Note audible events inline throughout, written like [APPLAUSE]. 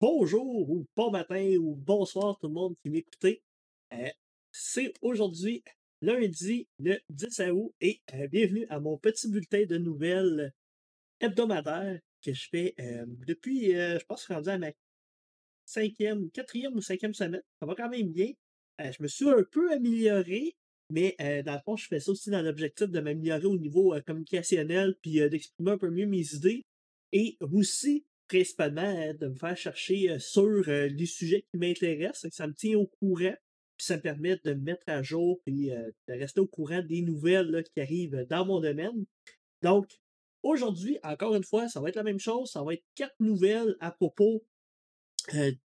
bonjour ou bon matin ou bonsoir tout le monde qui m'écoutez. Euh, c'est aujourd'hui lundi le 10 août et euh, bienvenue à mon petit bulletin de nouvelles hebdomadaires que je fais euh, depuis, je pense, rendu à ma cinquième, quatrième ou cinquième semaine. Ça va quand même bien. je me suis un peu amélioré, mais dans le fond, je fais ça aussi dans l'objectif de m'améliorer au niveau communicationnel puis d'exprimer un peu mieux mes idées. Et aussi, principalement hein, de me faire chercher sur les sujets qui m'intéressent. Ça me tient au courant, puis ça me permet de me mettre à jour et de rester au courant des nouvelles qui arrivent dans mon domaine. Donc, aujourd'hui, encore une fois, ça va être la même chose. Ça va être quatre nouvelles à propos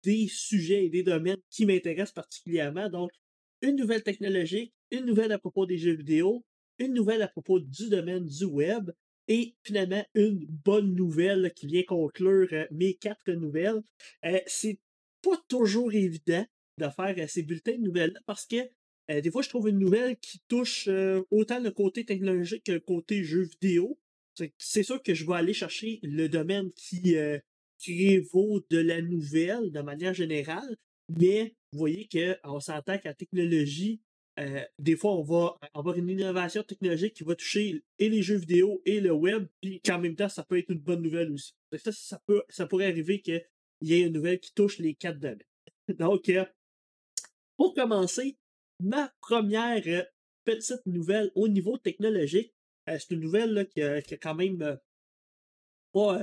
des sujets et des domaines qui m'intéressent particulièrement. Donc, une nouvelle technologique, une nouvelle à propos des jeux vidéo, une nouvelle à propos du domaine du web, et finalement, une bonne nouvelle qui vient conclure euh, mes quatre nouvelles. Euh, c'est pas toujours évident de faire euh, ces bulletins de nouvelles parce que des fois, je trouve une nouvelle qui touche autant le côté technologique que le côté jeu vidéo. C'est sûr que je vais aller chercher le domaine qui, qui vaut de la nouvelle de manière générale, mais vous voyez qu'on s'entend qu'en technologie, euh, des fois, on va avoir une innovation technologique qui va toucher et les jeux vidéo et le web, puis qu'en même temps, ça peut être une bonne nouvelle aussi. Ça, ça, peut, ça pourrait arriver qu'il y ait une nouvelle qui touche les quatre domaines. [LAUGHS] Donc, euh, pour commencer, ma première euh, petite nouvelle au niveau technologique, c'est une nouvelle qui, a, quand même pas,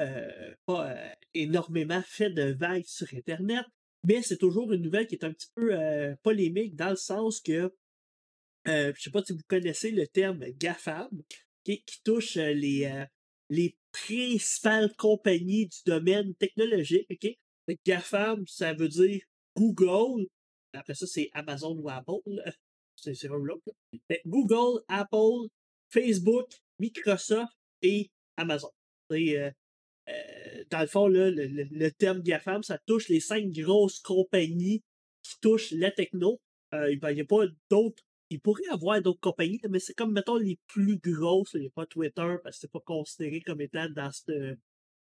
énormément fait de vagues sur Internet, mais c'est toujours une nouvelle qui est un petit peu polémique dans le sens que euh, je ne sais pas si vous connaissez le terme GAFAM, qui, touche euh, les, euh, les principales compagnies du domaine technologique. GAFAM, ça veut dire Google. Après ça, c'est Amazon ou Apple. C'est un l'autre. Google, Apple, Facebook, Microsoft et Amazon. dans le fond, le, le, terme GAFAM, ça touche les cinq grosses compagnies qui touchent la techno. il n'y a pas d'autres il pourrait y avoir d'autres compagnies, mais c'est comme, mettons, les plus grosses. Il n'y a pas Twitter parce que c'est pas considéré comme étant dans ce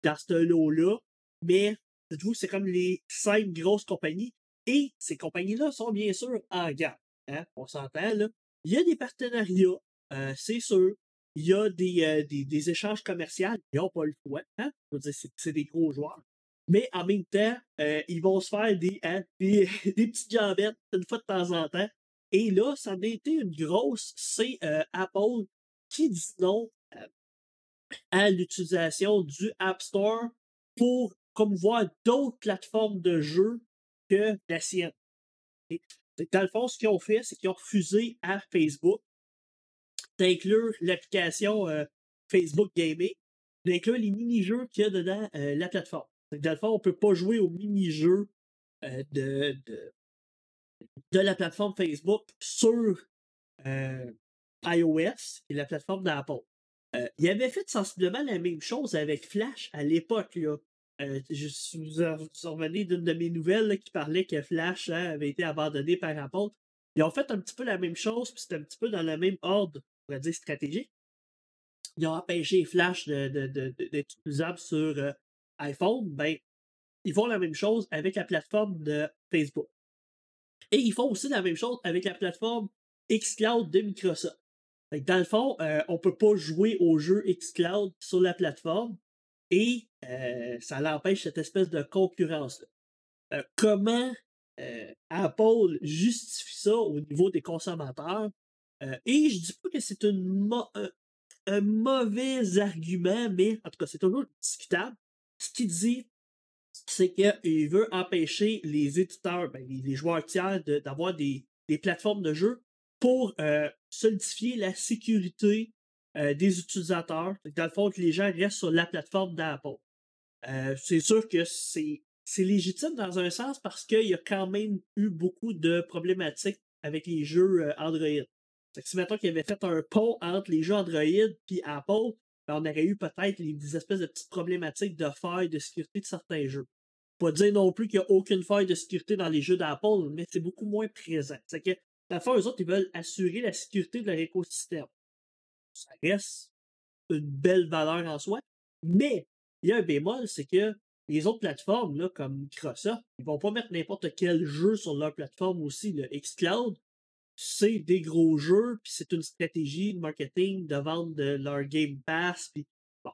dans ce lot-là. Mais, dites-vous, c'est comme les cinq grosses compagnies. Et ces compagnies-là sont bien sûr en gamme. Hein? On s'entend, là. Il y a des partenariats, euh, c'est sûr. Il y a des, euh, des, échanges commerciaux. Ils n'ont pas le choix. Hein? C'est des gros joueurs. Mais en même temps, euh, ils vont se faire des, hein, des, [LAUGHS] des petites jambettes une fois de temps en temps et là, ça a été une grosse, c'est euh, Apple qui dit non euh, à l'utilisation du App Store pour promouvoir d'autres plateformes de jeux que la sienne. dans le fond, ce qu'ils ont fait, c'est qu'ils ont refusé à Facebook d'inclure l'application euh, Facebook Gaming, d'inclure les mini-jeux qu'il y a dedans la plateforme. Dans le fond, on ne peut pas jouer aux mini-jeux de, de la plateforme Facebook sur euh, iOS et la plateforme d'Apple. Euh, il avait fait sensiblement la même chose avec Flash à l'époque. Euh, je vous revenez d'une de mes nouvelles qui parlait que Flash hein, avait été abandonné par Apple. Ils ont fait un petit peu la même chose, puis c'était un petit peu dans le même ordre, on va dire, stratégique. Ils ont empêché Flash d'être de, de, utilisable sur iPhone. Ben, ils font la même chose avec la plateforme de Facebook. Et ils font aussi la même chose avec la plateforme xCloud de Microsoft. dans le fond, euh, on peut pas jouer au jeu xCloud sur la plateforme et euh, ça l'empêche cette espèce de concurrence-là. Euh, comment Apple justifie ça au niveau des consommateurs? et je dis pas que c'est un mauvais argument, mais en tout cas, c'est toujours discutable. Ce qu'il dit, c'est qu'il veut empêcher les éditeurs, ben, les, joueurs tiers d'avoir des, plateformes de jeu pour euh, solidifier la sécurité euh, des utilisateurs. Dans le fond, que les gens restent sur la plateforme d'Apple. Euh, c'est sûr que c'est légitime dans un sens parce qu'il y a quand même eu beaucoup de problématiques avec les jeux Android. si maintenant qu'il avait fait un pont entre les jeux Android et Apple, ben, on aurait eu peut-être des espèces de petites problématiques de failles de sécurité de certains jeux. Pas dire non plus qu'il n'y a aucune faille de sécurité dans les jeux d'Apple, mais c'est beaucoup moins présent. C'est que, la eux autres, ils veulent assurer la sécurité de leur écosystème. Ça reste une belle valeur en soi, mais il y a un bémol, c'est que les autres plateformes, là, comme Microsoft, ils vont pas mettre n'importe quel jeu sur leur plateforme aussi. Le Xcloud, c'est des gros jeux, puis c'est une stratégie de marketing de vendre de leur Game Pass. Puis bon.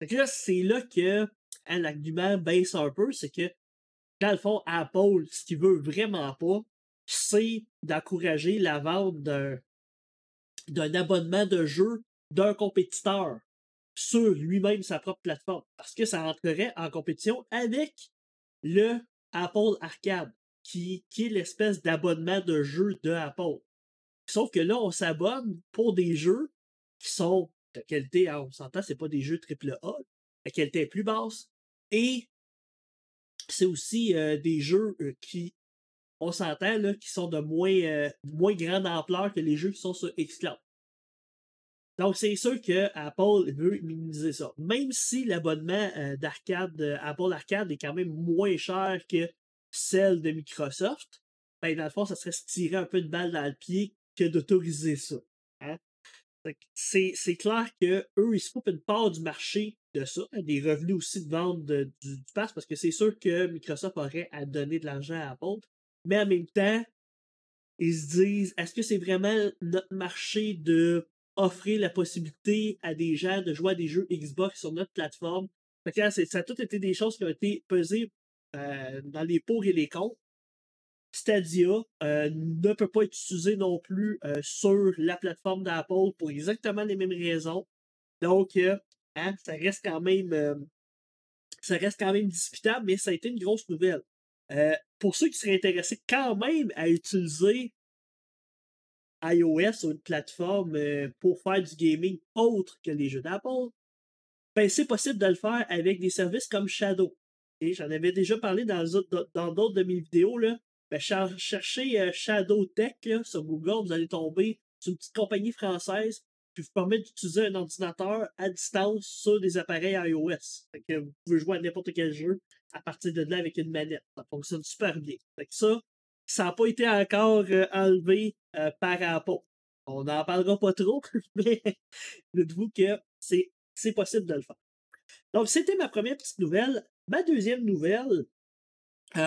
là, c'est là que hein, l'argument baisse un peu, c'est que dans le fond, Apple, ce qu'il veut vraiment pas, c'est d'encourager la vente d'un, d'un abonnement de jeu d'un compétiteur sur lui-même sa propre plateforme. Parce que ça entrerait en compétition avec le Apple Arcade, qui, qui est l'espèce d'abonnement de jeu de Apple. Sauf que là, on s'abonne pour des jeux qui sont de qualité, hein, on s'entend, c'est pas des jeux AAA, la qualité est plus basse. Et c'est aussi des jeux qui, on s'entend, là, qui sont de moins, moins grande ampleur que les jeux qui sont sur Xcloud. Donc, c'est sûr que Apple veut minimiser ça. Même si l'abonnement d'arcade, Apple Arcade est quand même moins cher que celle de Microsoft, ben, dans le fond, ça serait se tirer un peu de balle dans le pied que d'autoriser ça. Hein. C'est, clair qu'eux, ils se coupent une part du marché de ça, des revenus aussi de vente du, du pass, parce que c'est sûr que Microsoft aurait à donner de l'argent à Apple. Mais en même temps, ils se disent, est-ce que c'est vraiment notre marché de offrir la possibilité à des gens de jouer à des jeux Xbox sur notre plateforme? ça a tout été des choses qui ont été pesées euh, dans les pour et les contre. Stadia euh, ne peut pas être utilisé non plus euh, sur la plateforme d'Apple pour exactement les mêmes raisons. Donc, hein, ça reste quand même ça reste quand même discutable, mais ça a été une grosse nouvelle. pour ceux qui seraient intéressés quand même à utiliser iOS ou une plateforme pour faire du gaming autre que les jeux d'Apple, ben c'est possible de le faire avec des services comme Shadow. Et j'en avais déjà parlé dans d'autres de mes vidéos. Là. Ben, cherchez euh, Shadow Tech sur Google, vous allez tomber sur une petite compagnie française qui vous permet d'utiliser un ordinateur à distance sur des appareils iOS. vous pouvez jouer à n'importe quel jeu à partir de là avec une manette. Ça fonctionne super bien. ça, ça n'a pas été encore euh, enlevé euh, par Apple. On n'en parlera pas trop, [LAUGHS] mais dites-vous que c'est possible de le faire. Donc, c'était ma première petite nouvelle. Ma deuxième nouvelle,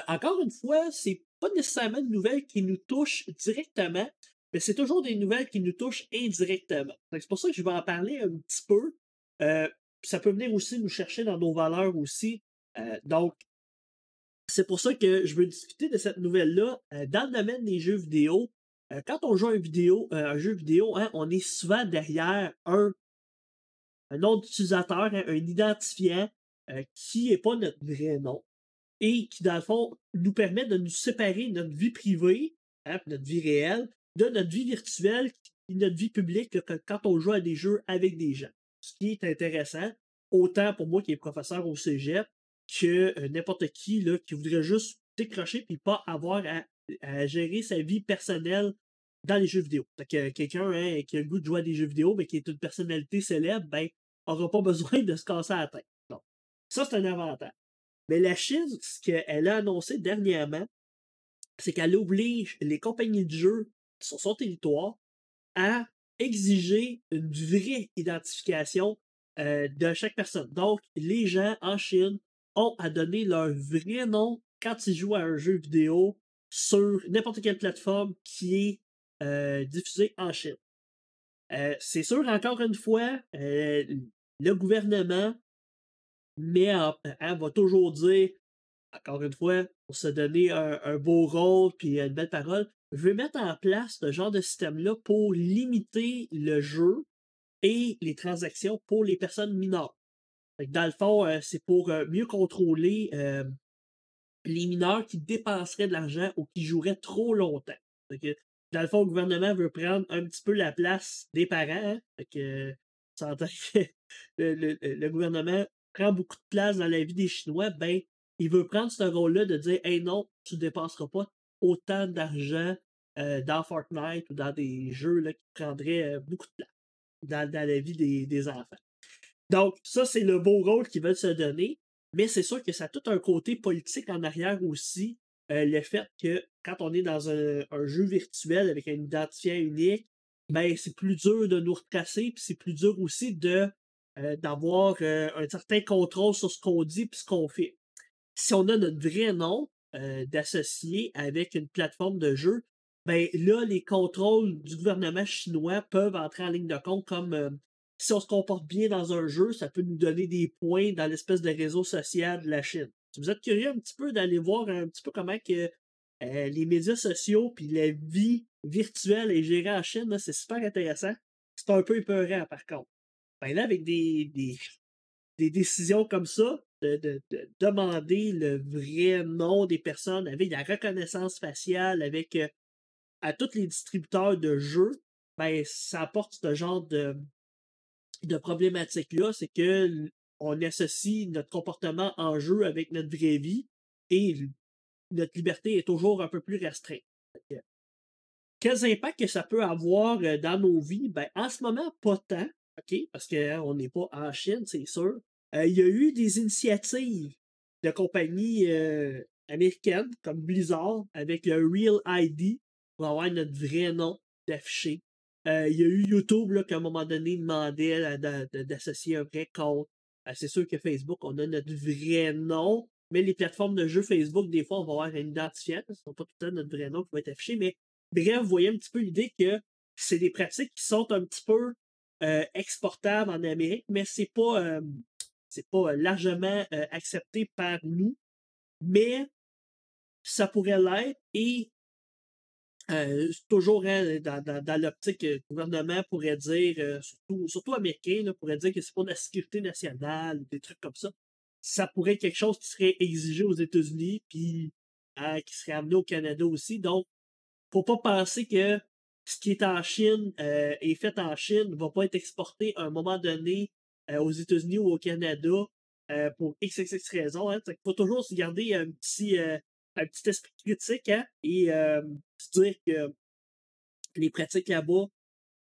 encore une fois, c'est pas nécessairement une nouvelle qui nous touche directement, mais c'est toujours des nouvelles qui nous touchent indirectement. C'est pour ça que je vais en parler un petit peu. Euh, ça peut venir aussi nous chercher dans nos valeurs aussi. Euh, donc, c'est pour ça que je veux discuter de cette nouvelle-là euh, dans le domaine des jeux vidéo. quand on joue un, vidéo, un jeu vidéo, hein, on est souvent derrière un, un nom d'utilisateur, hein, un identifiant qui n'est pas notre vrai nom et qui, dans le fond, nous permet de nous séparer notre vie privée, hein, notre vie réelle, de notre vie virtuelle et notre vie publique quand on joue à des jeux avec des gens. Ce qui est intéressant, autant pour moi qui est professeur au cégep, que euh, n'importe qui là, qui voudrait juste décrocher puis pas avoir à, gérer sa vie personnelle dans les jeux vidéo. que quelqu'un hein, qui a le goût de jouer à des jeux vidéo, mais qui est une personnalité célèbre, ben, aura pas [LAUGHS] besoin de se casser la tête. Donc, ça, c'est un avantage. Mais la Chine, ce qu'elle a annoncé dernièrement, c'est qu'elle oblige les compagnies de jeux sur son territoire à exiger une vraie identification euh, de chaque personne. Donc, les gens en Chine ont à donner leur vrai nom quand ils jouent à un jeu vidéo sur n'importe quelle plateforme qui est euh, diffusée en Chine. Euh, c'est sûr, encore une fois, le gouvernement mais elle va toujours dire, encore une fois, pour se donner un, beau rôle puis une belle parole, je vais mettre en place ce genre de système-là pour limiter le jeu et les transactions pour les personnes mineures. Dans le fond, euh, c'est pour euh, mieux contrôler euh, les mineurs qui dépenseraient de l'argent ou qui joueraient trop longtemps. dans le fond, le gouvernement veut prendre un petit peu la place des parents. Hein. [LAUGHS] que, le, gouvernement prend beaucoup de place dans la vie des Chinois, ben, il veut prendre ce rôle-là de dire Hey non, tu ne dépasseras pas autant d'argent euh, dans Fortnite ou dans des jeux là, qui prendraient euh, beaucoup de place dans, la vie des, enfants. Donc, ça, c'est le beau rôle qu'ils veulent se donner, mais c'est sûr que ça a tout un côté politique en arrière aussi. Euh, le fait que quand on est dans un, jeu virtuel avec un identifiant unique, ben c'est plus dur de nous retracer, puis c'est plus dur aussi de d'avoir euh, un certain contrôle sur ce qu'on dit et ce qu'on fait. si on a notre vrai nom euh, d'associé avec une plateforme de jeu, ben là, les contrôles du gouvernement chinois peuvent entrer en ligne de compte comme euh, si on se comporte bien dans un jeu, ça peut nous donner des points dans l'espèce de réseau social de la Chine. Si vous êtes curieux un petit peu d'aller voir un petit peu comment que euh, les médias sociaux puis la vie virtuelle est gérée en Chine, c'est super intéressant. C'est un peu épeurant par contre. Ben là, avec des, des, décisions comme ça, de, demander le vrai nom des personnes avec la reconnaissance faciale, avec euh, à tous les distributeurs de jeux, ben, ça apporte ce genre de, de problématique-là, c'est que on associe notre comportement en jeu avec notre vraie vie et notre liberté est toujours un peu plus restreinte. Quels impacts que ça peut avoir euh, dans nos vies? Ben, en ce moment, pas tant, OK? Parce qu'on hein, n'est pas en Chine, c'est sûr. Euh, il y a eu des initiatives de compagnies euh, américaines comme Blizzard avec le Real ID pour avoir notre vrai nom d'affiché. il y a eu YouTube là, qu'à un moment donné demandait d'associer un vrai compte. c'est sûr que Facebook, on a notre vrai nom, mais les plateformes de jeux Facebook, des fois, on va avoir un identifiant. Ce n'est pas tout le temps notre vrai nom qui va être affiché, mais bref, vous voyez un petit peu l'idée que c'est des pratiques qui sont un petit peu euh, exportables en Amérique, mais c'est pas, euh, c'est pas largement euh, accepté par nous. Mais ça pourrait l'être et toujours hein, dans, dans, l'optique le gouvernement pourrait dire, surtout, surtout américain, pourrait dire que c'est de la sécurité nationale, des trucs comme ça ça pourrait être quelque chose qui serait exigé aux États-Unis, puis qui serait amené au Canada aussi. Donc, faut pas penser que ce qui est en Chine euh, fait en Chine ne va pas être exporté à un moment donné euh, aux États-Unis ou au Canada euh, pour XXX raisons. Hein. Il faut toujours se garder un petit, un petit esprit critique hein, et se dire que les pratiques là-bas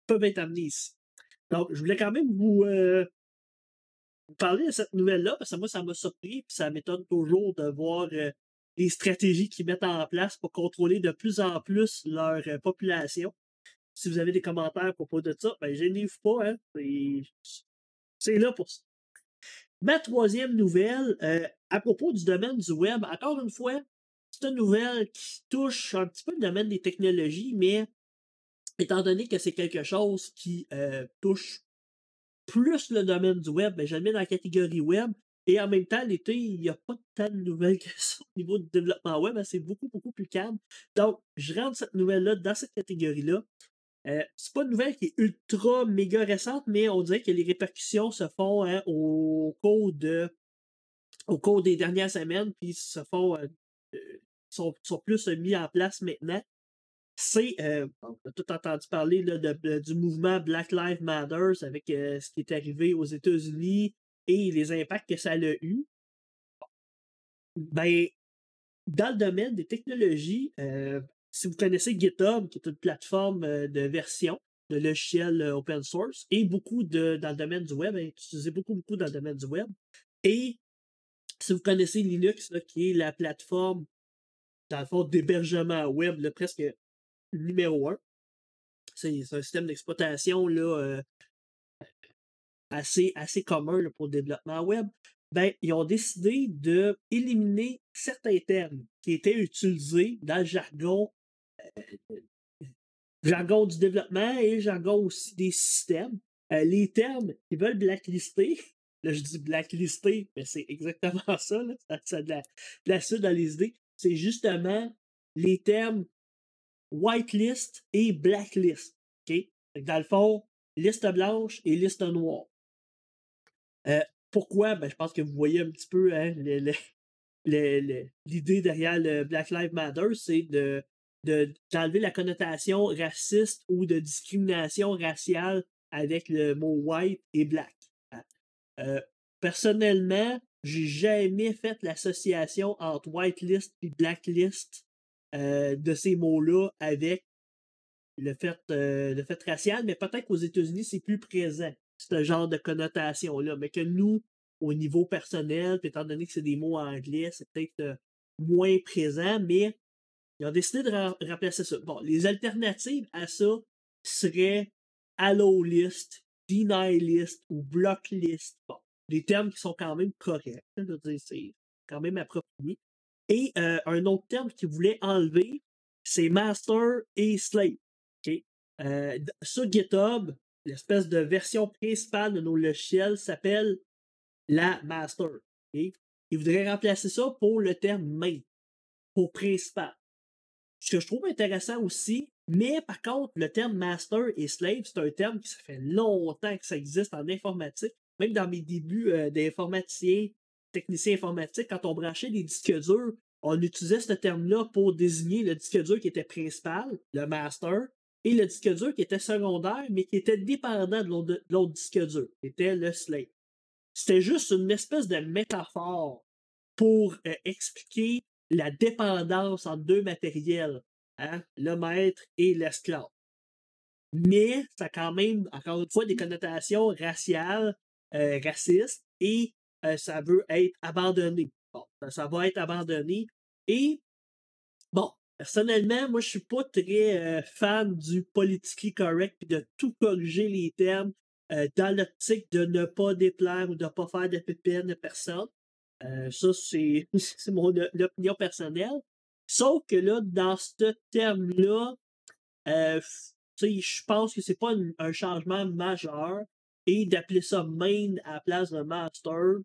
peuvent être amenées ici. Donc, je voulais quand même vous, parler de cette nouvelle-là, parce que moi, ça m'a surpris, puis ça m'étonne toujours de voir euh, les stratégies qu'ils mettent en place pour contrôler de plus en plus leur euh, population. Si vous avez des commentaires à propos de ça, ben, gênez-vous pas, hein. C'est là pour ça. Ma troisième nouvelle, euh, à propos du domaine du web, encore une fois, c'est une nouvelle qui touche un petit peu le domaine des technologies, mais étant donné que c'est quelque chose qui touche plus le domaine du web, ben, je le mets dans la catégorie web. Et en même temps, l'été, il n'y a pas tant de nouvelles [LAUGHS] que ça au niveau du développement web. Hein, c'est beaucoup, beaucoup plus calme. Donc, je rentre cette nouvelle-là dans cette catégorie-là. Euh, c'est pas une nouvelle qui est ultra méga récente, mais on dirait que les répercussions se font hein, au cours de au cours des dernières semaines, puis se font euh, euh, sont, sont, plus mis en place maintenant c'est, euh, on a tout entendu parler de, du mouvement Black Lives Matter avec ce qui est arrivé aux États-Unis et les impacts que ça a eu. Ben, dans le domaine des technologies, euh, si vous connaissez GitHub, qui est une plateforme de version de logiciels open source, et beaucoup de, dans le domaine du web, hein, utilisé beaucoup, beaucoup dans le domaine du web. Et si vous connaissez Linux, qui est la plateforme, dans le fond, d'hébergement web, presque numéro un. C'est un système d'exploitation euh, assez, assez commun pour le développement web. Ben, ils ont décidé de éliminer certains termes qui étaient utilisés dans le jargon, euh, jargon du développement et jargon aussi des systèmes. Euh, les termes qu'ils veulent blacklister, là je dis blacklister, mais c'est exactement [LAUGHS] ça, là, ça, de la, de la suite dans les idées, c'est justement les termes whitelist et blacklist. OK? Dans le fond, liste blanche et liste noire. Euh, pourquoi? Ben, je pense que vous voyez un petit peu hein, l'idée derrière le Black Lives Matter, c'est de d'enlever la connotation raciste ou de discrimination raciale avec le mot white et black. Euh, personnellement, j'ai jamais fait l'association entre whitelist et blacklist euh, de ces mots-là avec le fait, euh, le fait racial, mais peut-être qu'aux États-Unis, c'est plus présent, ce genre de connotation-là. Mais que nous, au niveau personnel, étant donné que c'est des mots anglais, c'est peut-être moins présent, mais ils ont décidé de remplacer ça. Bon, les alternatives à ça seraient Allo List, Deny List ou Block List. Bon, des termes qui sont quand même corrects. c'est quand même approprié. Et euh, un autre terme qu'il voulait enlever, c'est master et slave. Euh, sur GitHub, l'espèce de version principale de nos logiciels s'appelle la master. Il voudrait remplacer ça pour le terme main, pour principal. Ce que je trouve intéressant aussi, mais par contre, le terme master et slave, c'est un terme qui ça fait longtemps que ça existe en informatique. Même dans mes débuts euh, d'informaticien, technicien informatique, quand on branchait des disques durs, on utilisait ce terme-là pour désigner le disque dur qui était principal, le master, et le disque dur qui était secondaire, mais qui était dépendant de l'autre disque dur, qui était le slave. C'était juste une espèce de métaphore pour euh, expliquer la dépendance entre deux matériels, hein, le maître et l'esclave. Mais ça a quand même, encore une fois, des connotations raciales, euh, racistes, et euh, ça veut être abandonné. Bon, ça va être abandonné. Et, bon, personnellement, moi, je suis pas très euh, fan du politically correct puis de tout corriger les termes euh, dans l'optique de ne pas déplaire ou de ne pas faire de pépines à personne. Ça, c'est [LAUGHS] mon opinion personnelle. Sauf que là, dans ce terme-là, je pense que c'est pas un, changement majeur. Et d'appeler ça main à la place de master,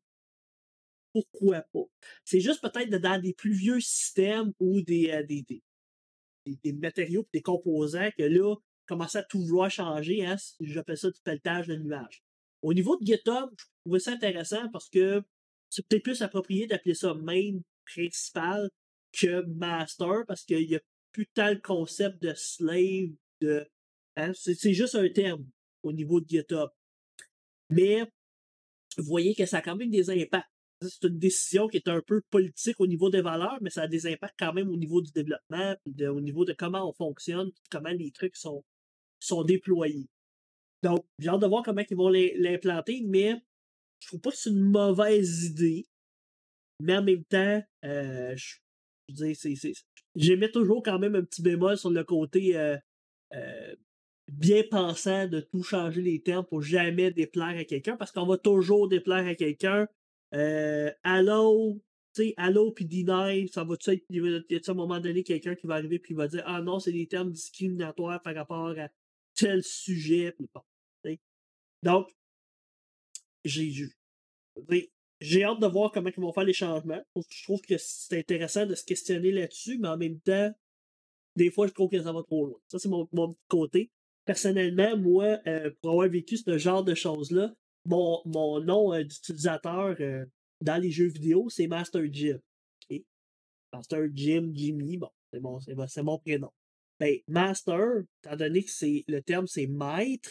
pourquoi pas? C'est juste peut-être dans des plus vieux systèmes ou des, euh, des, des, matériaux des composants que là, commence à tout vouloir changer, hein, j'appelle ça du pelletage de nuages. Au niveau de GitHub, je trouvais ça intéressant parce que c'est peut-être plus approprié d'appeler ça main principal que master parce qu'il n'y a plus tant le concept de slave, de. Hein, c'est juste un terme au niveau de GitHub. Mais vous voyez que ça a quand même des impacts c'est une décision qui est un peu politique au niveau des valeurs, mais ça a des impacts quand même au niveau du développement, au niveau de comment on fonctionne, comment les trucs sont, sont déployés. Donc, j'ai hâte de voir comment ils vont l'implanter, mais je trouve pas que c'est une mauvaise idée. Mais en même temps, euh, je, je j'émets toujours quand même un petit bémol sur le côté euh, euh, bien pensant de tout changer les termes pour jamais déplaire à quelqu'un, parce qu'on va toujours déplaire à quelqu'un euh, Allo, tu sais, Allo puis Deny, ça va-tu être, il y a à un moment donné quelqu'un qui va arriver puis il va dire Ah non, c'est des termes discriminatoires par rapport à tel sujet. Donc, j'ai j'ai hâte de voir comment ils vont faire les changements. Je trouve que c'est intéressant de se questionner là-dessus, mais en même temps, des fois, je trouve que ça va trop loin. Ça, c'est mon, mon côté. Personnellement, moi, euh, pour avoir vécu ce genre de choses-là, mon, mon nom euh, d'utilisateur euh, dans les jeux vidéo, c'est Master Jim. Master Jim, Jimmy, bon, c'est mon, mon prénom. Ben, Master, étant donné que le terme c'est maître,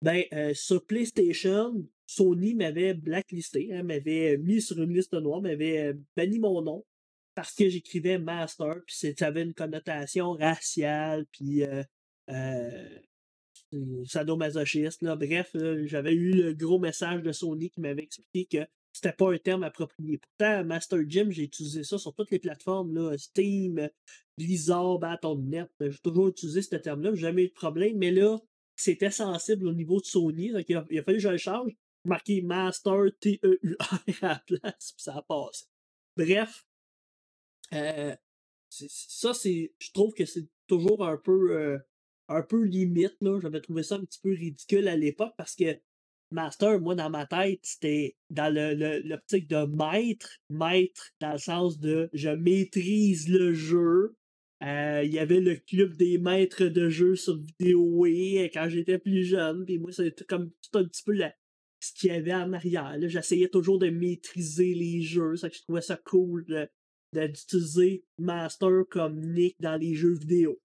ben, sur PlayStation, Sony m'avait blacklisté, hein, m'avait mis sur une liste noire, m'avait banni mon nom parce que j'écrivais Master, puis ça avait une connotation raciale, puis sadomasochiste. Là. Bref, j'avais eu le gros message de Sony qui m'avait expliqué que c'était pas un terme approprié. Pourtant, Master Gym, j'ai utilisé ça sur toutes les plateformes, là, Steam, Blizzard, Battle.net. J'ai toujours utilisé ce terme-là, j'ai jamais eu de problème, mais là, c'était sensible au niveau de Sony. Donc il, a, fallu que je le change. Marqué Master T-E-U-R à la place, puis ça a passé. Bref, euh, ça, c'est. Je trouve que c'est toujours un peu euh, un peu limite, là. J'avais trouvé ça un petit peu ridicule à l'époque parce que Master, moi, dans ma tête, c'était dans l'optique le, de maître, maître dans le sens de je maîtrise le jeu. Euh, il y avait le club des maîtres de jeu sur vidéo quand j'étais plus jeune. Puis moi, c'était comme tout un petit peu ce qu'il y avait en arrière. J'essayais toujours de maîtriser les jeux. Ça que je trouvais ça cool d'utiliser Master comme Nick dans les jeux vidéo.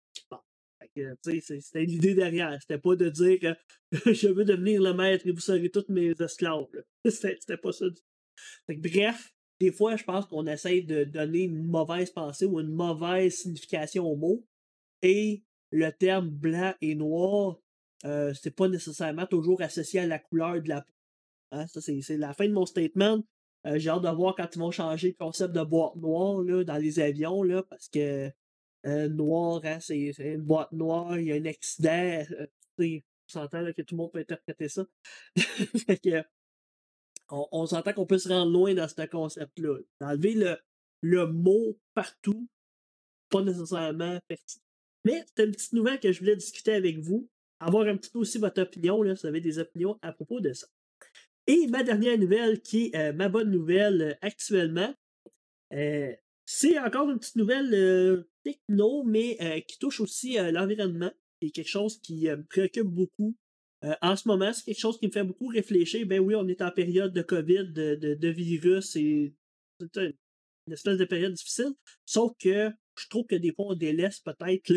C'était l'idée derrière. C'était pas de dire que [LAUGHS] je veux devenir le maître et vous serez tous mes esclaves. [LAUGHS] C'était pas ça bref, des fois, je pense qu'on essaie de donner une mauvaise pensée ou une mauvaise signification au mot. Et le terme blanc et noir, euh, c'est pas nécessairement toujours associé à la couleur de la peau. Hein. Ça, c'est la fin de mon statement. Euh, j'ai hâte de voir quand ils vont changer le concept de boîte noire là, dans les avions, là, parce que euh, noir, hein, c'est une boîte noire, il y a un accident. Euh, on s'entend que tout le monde peut interpréter ça. [LAUGHS] on, s'entend qu'on peut se rendre loin dans ce concept-là. D'enlever le le mot partout, pas nécessairement pertinent. Mais c'est une petite nouvelle que je voulais discuter avec vous, avoir un petit peu aussi votre opinion, là, si vous avez des opinions à propos de ça. Et ma dernière nouvelle, qui est euh, ma bonne nouvelle euh, actuellement, euh, c'est encore une petite nouvelle techno, mais qui touche aussi l'environnement. C'est quelque chose qui me préoccupe beaucoup. en ce moment, c'est quelque chose qui me fait beaucoup réfléchir. Ben oui, on est en période de COVID, de, virus, et c'est une espèce de période difficile. Sauf que je trouve que des fois, on délaisse peut-être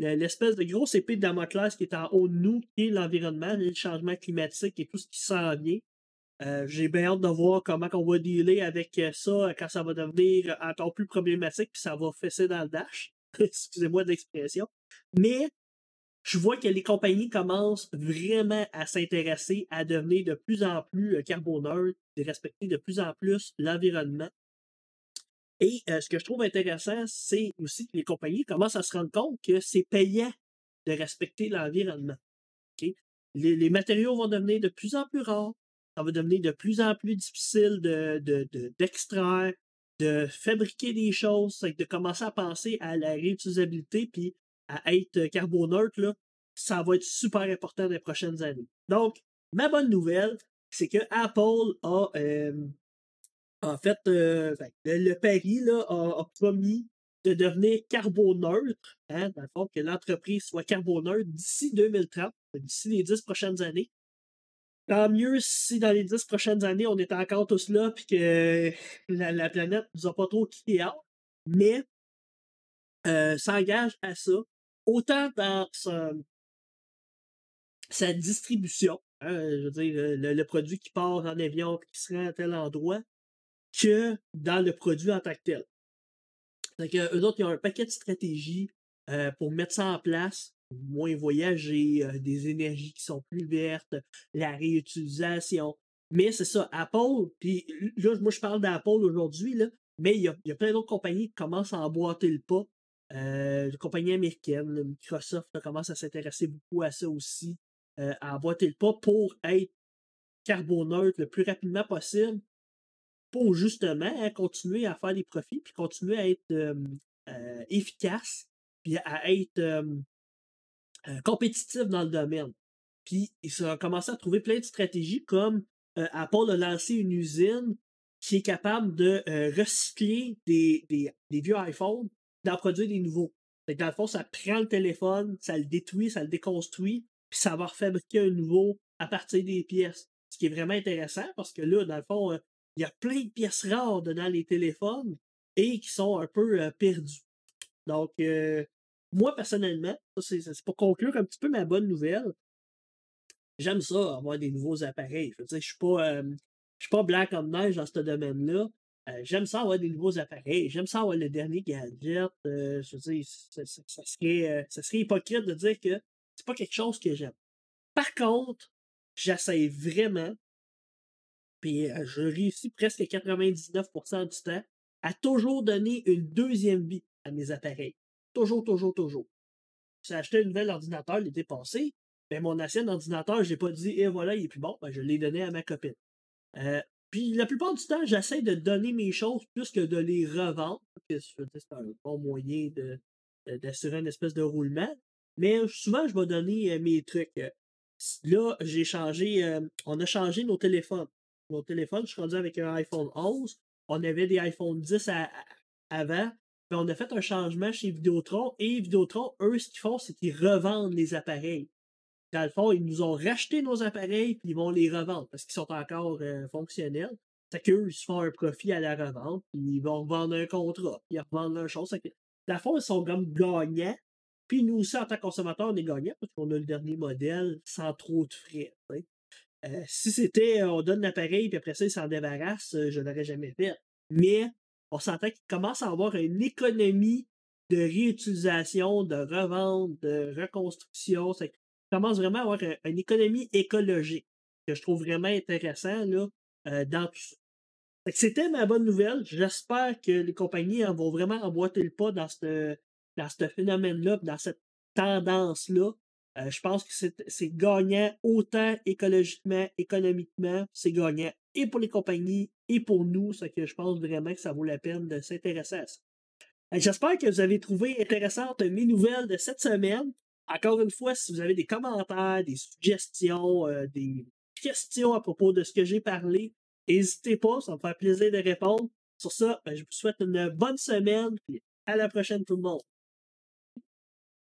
l'espèce de grosse épée de Damoclès qui est en haut de nous, qui est l'environnement, le changement climatique et tout ce qui s'en vient. Euh, j'ai bien hâte de voir comment on va dealer avec euh, ça quand ça va devenir encore plus problématique puis ça va fesser dans le dash. [LAUGHS] Excusez-moi de l'expression. Mais je vois que les compagnies commencent vraiment à s'intéresser à devenir de plus en plus euh, carboneutres, de respecter de plus en plus l'environnement. Et ce que je trouve intéressant, c'est aussi que les compagnies commencent à se rendre compte que c'est payant de respecter l'environnement. Les, matériaux vont devenir de plus en plus rares. Ça va devenir de plus en plus difficile d'extraire, de, de, fabriquer des choses, de commencer à penser à la réutilisabilité puis à être carboneutre, là, ça va être super important dans les prochaines années. Donc, ma bonne nouvelle, c'est que Apple a en fait, euh, ben, le, pari là, a, promis de devenir carboneutre, hein, dans le fond, que l'entreprise soit carboneutre d'ici 2030, d'ici les dix prochaines années. Tant mieux si dans les dix prochaines années, on est encore tous là puis que [LAUGHS] la, planète nous a pas trop quitté mais euh, s'engage à ça, autant dans sa, distribution, hein, je veux dire, le, le, produit qui part en avion qui se rend à tel endroit, que dans le produit en tant que tel. eux autres, ils ont un paquet de stratégies euh, pour mettre ça en place, moins voyager, euh, des énergies qui sont plus vertes, la réutilisation. Mais c'est ça, Apple, puis là, moi je parle d'Apple aujourd'hui, là, mais il y a, plein d'autres compagnies qui commencent à emboîter le pas. Euh, compagnies américaines, Microsoft commence à s'intéresser beaucoup à ça aussi, euh, à emboîter le pas pour être carboneutre le plus rapidement possible pour justement hein, continuer à faire des profits, puis continuer à être efficace, puis à être compétitif dans le domaine. Puis ils ont commencé à trouver plein de stratégies comme Apple a lancé une usine qui est capable de recycler des, des, vieux iPhones, d'en produire des nouveaux. dans le fond, ça prend le téléphone, ça le détruit, ça le déconstruit, puis ça va refabriquer un nouveau à partir des pièces. Ce qui est vraiment intéressant parce que là, dans le fond, il y a plein de pièces rares dans les téléphones et qui sont un peu euh, perdues. Donc, moi, personnellement, c'est pour conclure un petit peu ma bonne nouvelle. J'aime ça, avoir des nouveaux appareils. Je veux dire, je suis pas, je suis pas blanc comme neige dans ce domaine-là. j'aime ça avoir des nouveaux appareils. J'aime ça avoir le dernier gadget. je veux dire, ça, serait, ça serait hypocrite de dire que c'est pas quelque chose que j'aime. Par contre, j'essaie vraiment puis je réussis presque 99% du temps à toujours donner une deuxième vie à mes appareils. Toujours, toujours, toujours. J'ai acheté un nouvel ordinateur l'été passé, mais mon ancien ordinateur, je n'ai pas dit, et voilà, il est plus bon, ben, je l'ai donné à ma copine. puis la plupart du temps, j'essaie de donner mes choses plus que de les revendre, parce que c'est un bon moyen d'assurer une espèce de roulement. Mais souvent, je vais donner mes trucs. Là, j'ai changé, on a changé nos téléphones mon téléphone. Je suis rendu avec un iPhone 11. On avait des iPhone 10 avant. Puis on a fait un changement chez Vidéotron. Et Vidéotron, eux, ce qu'ils font, c'est qu'ils revendent les appareils. Dans le fond, ils nous ont racheté nos appareils, puis ils vont les revendre parce qu'ils sont encore euh, fonctionnels. C'est qu'eux, ils se font un profit à la revente, puis ils vont revendre un contrat, puis ils revendent leur chose. Dans le fond, ils sont comme gagnants. Puis nous aussi, en tant que consommateurs, on est gagnants parce qu'on a le dernier modèle sans trop de frais. Euh, si c'était on donne l'appareil puis après ça, il s'en débarrasse, euh, je l'aurais jamais fait. Mais on s'entend qu'il commence à avoir une économie de réutilisation, de revente, de reconstruction. Ça commence vraiment à avoir une économie écologique que je trouve vraiment intéressant là, euh, dans tout ça. C'était ma bonne nouvelle. J'espère que les compagnies vont vraiment emboîter le pas dans ce dans ce phénomène-là, dans cette tendance-là. Euh, je pense que c'est gagnant autant écologiquement, économiquement, c'est gagnant et pour les compagnies et pour nous, ce que je pense vraiment que ça vaut la peine de s'intéresser à ça. J'espère que vous avez trouvé intéressantes mes nouvelles de cette semaine. Encore une fois, si vous avez des commentaires, des suggestions, euh, des questions à propos de ce que j'ai parlé, n'hésitez pas, ça me fait plaisir de répondre. Sur ça, ben, je vous souhaite une bonne semaine et à la prochaine tout le monde.